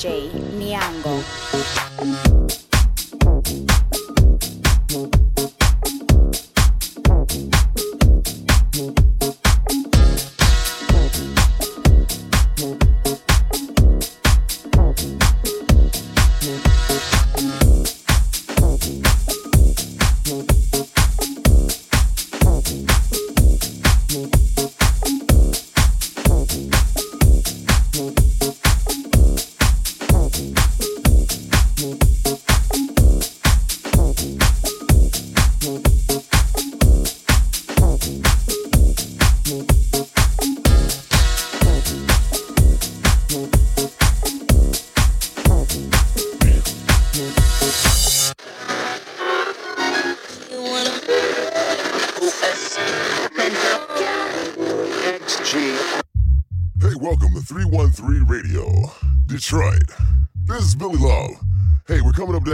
j-miango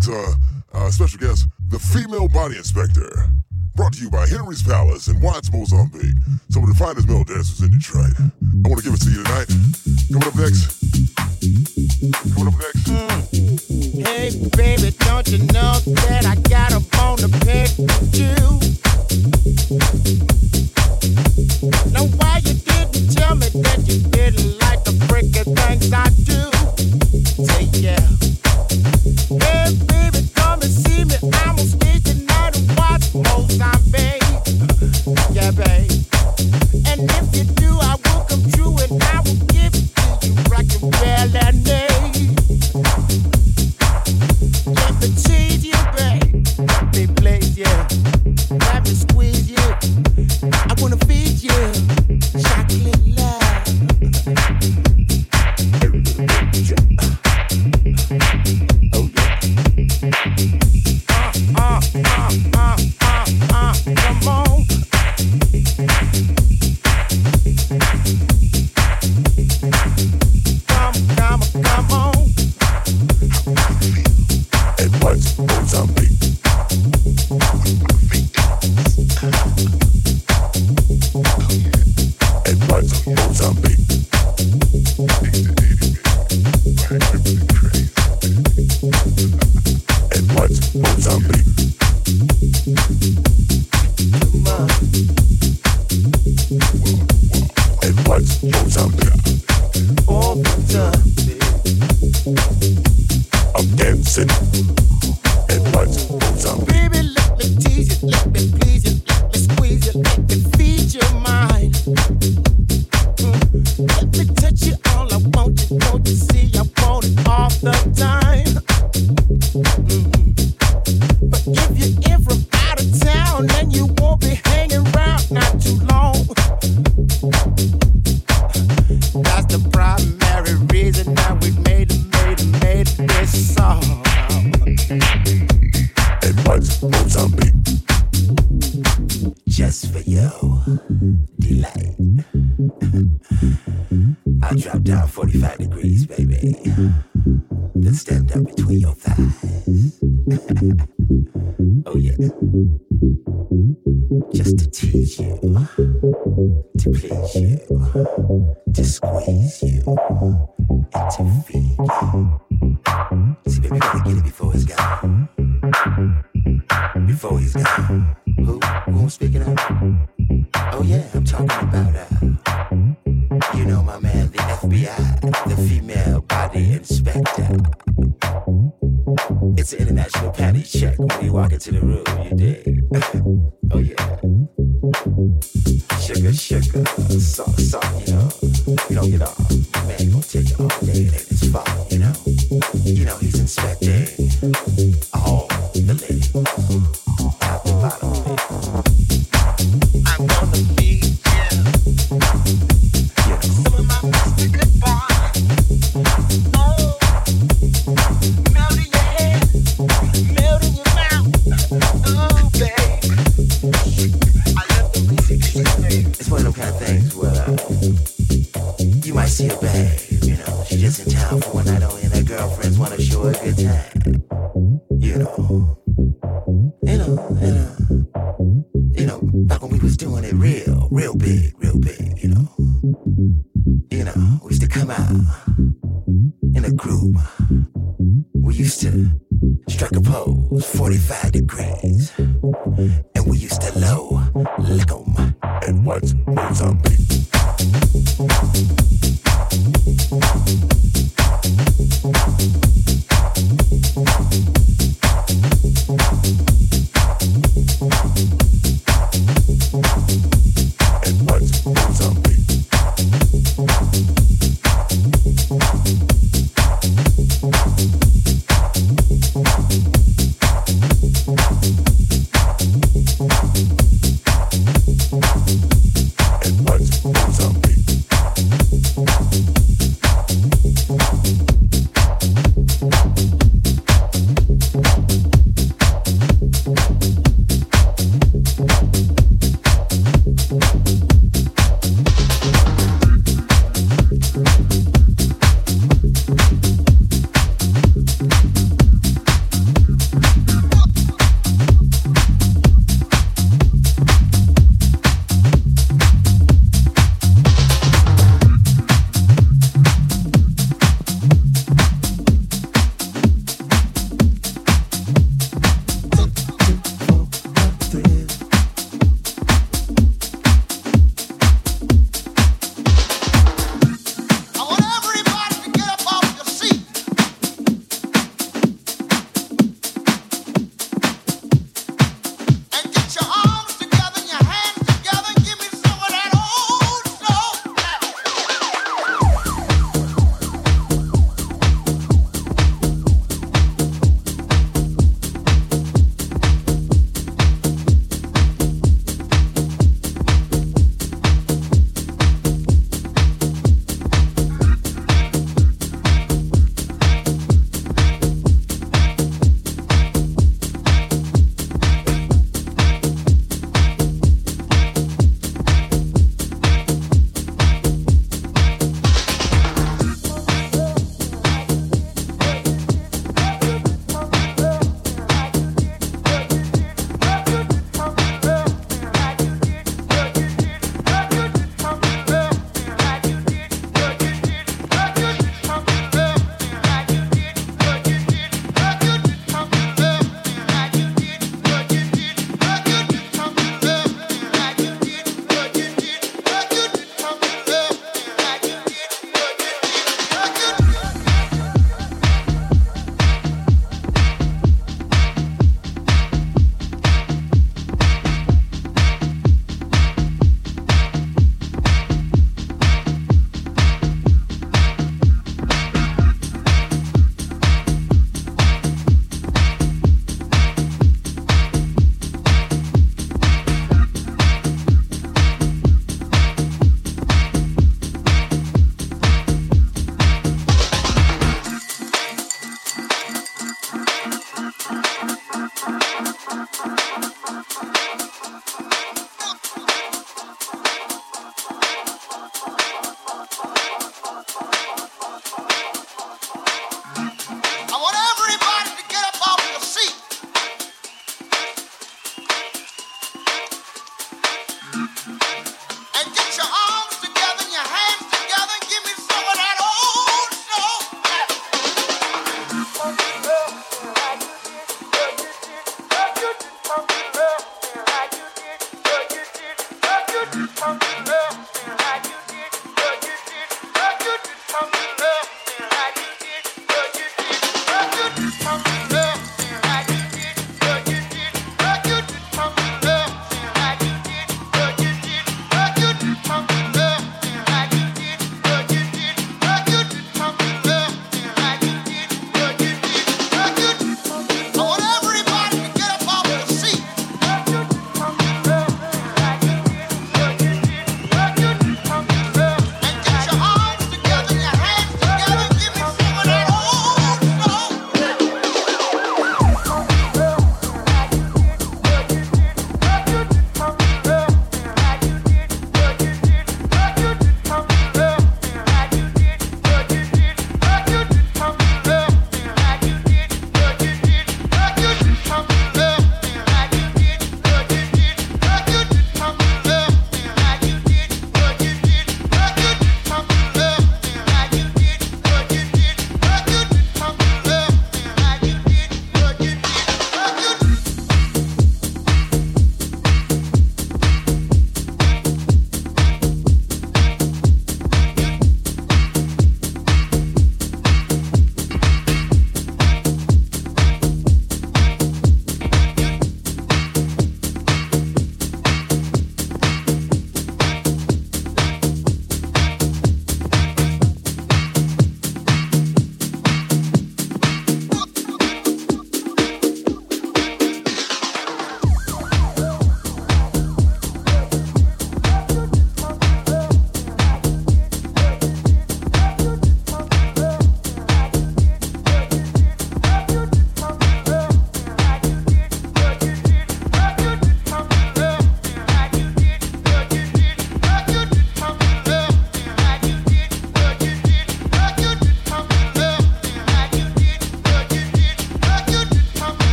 tonight's uh, uh, special guest, the female body inspector. Brought to you by Henry's Palace in Watts, Mozambique, some of the finest male dancers in Detroit. I want to give it to you tonight. Coming up next. Coming up next. Mm. Hey, baby, don't you know that I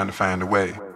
trying to find a way.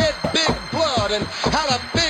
shed big blood and had a big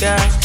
girl.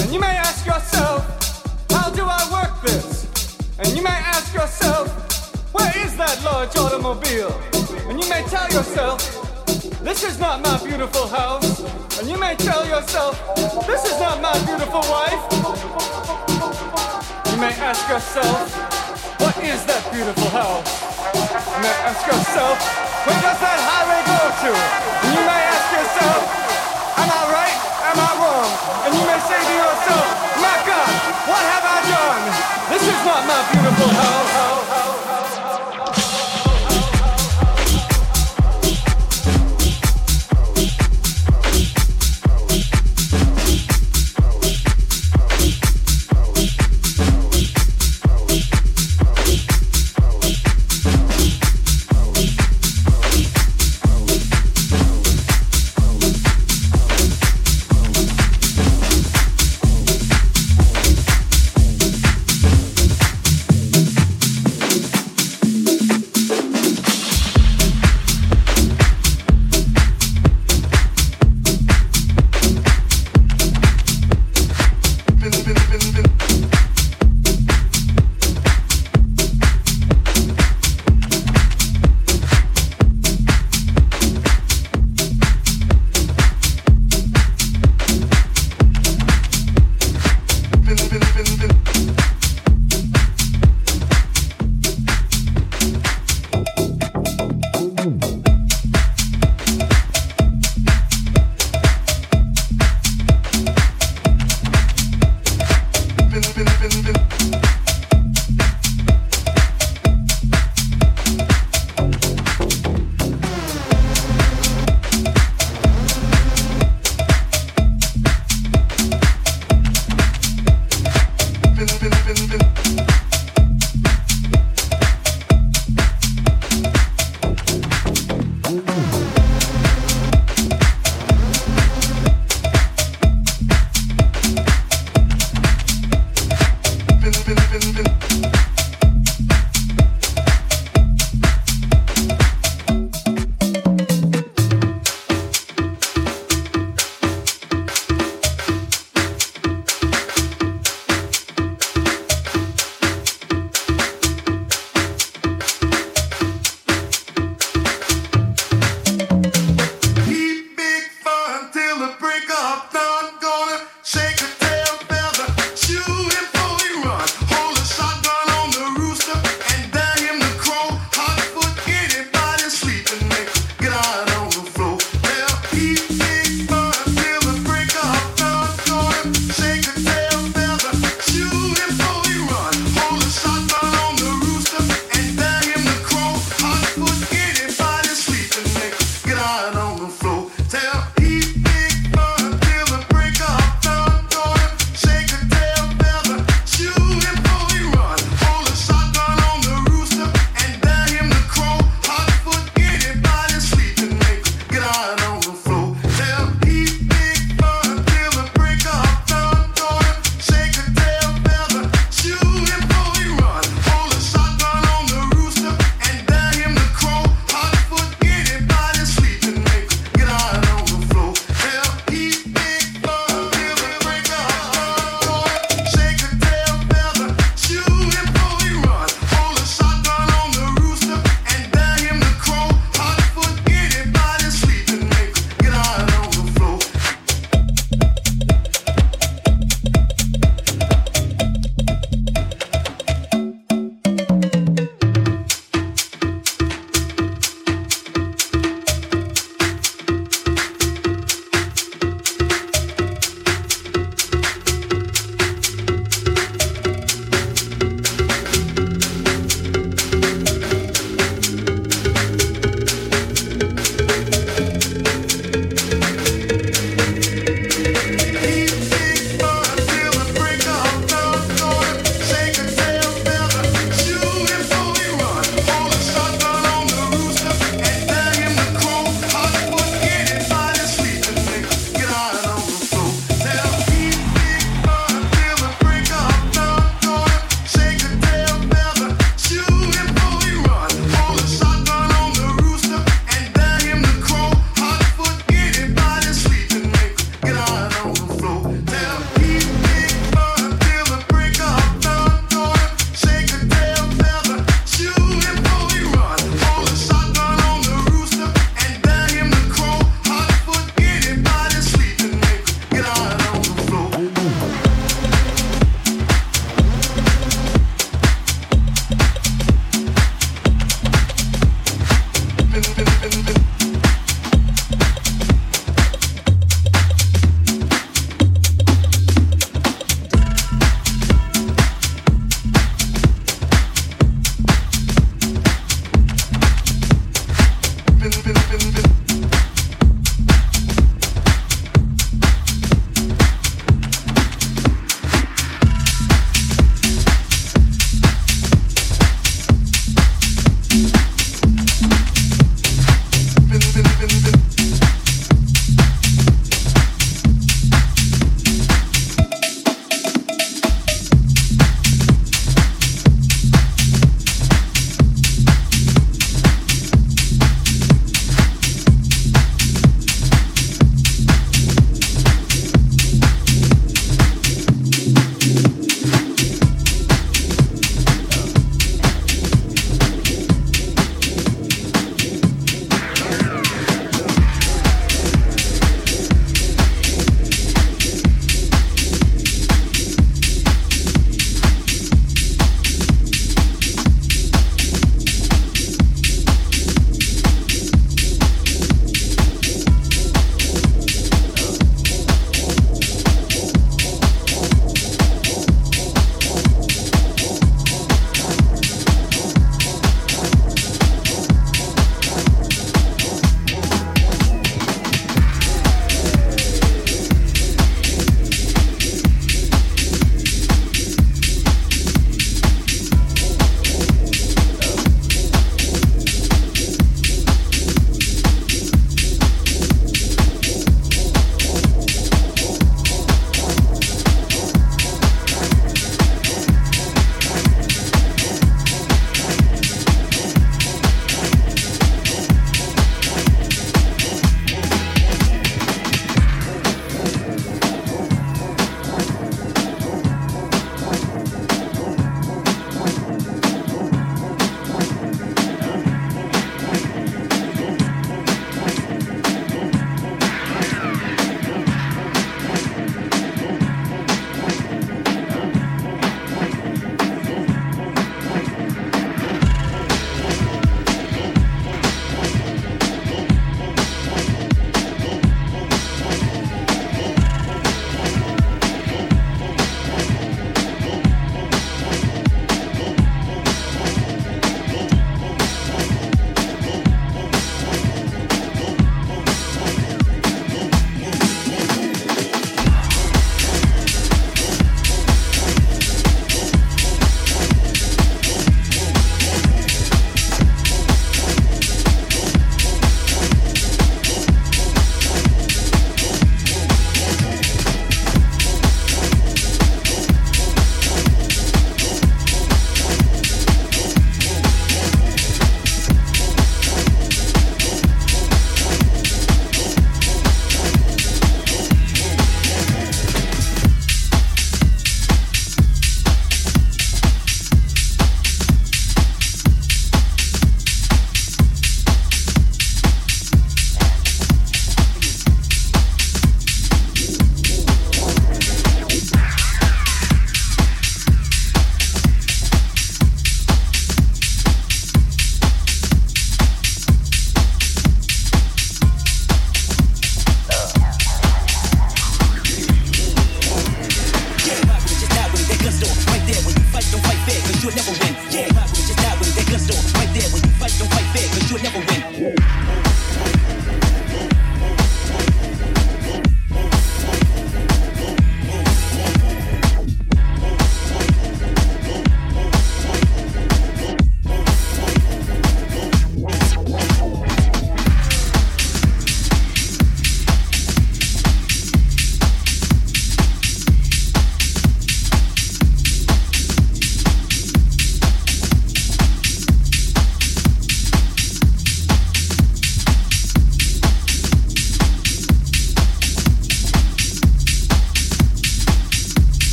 And you may ask yourself, how do I work this? And you may ask yourself, where is that large automobile? And you may tell yourself, this is not my beautiful house. And you may tell yourself, this is not my beautiful wife. You may ask yourself, what is that beautiful house? You may ask yourself, where does that highway go to? And you may ask yourself, am I right? Am I wrong? And you may say to yourself, my God, what have I done? This is not my beautiful house.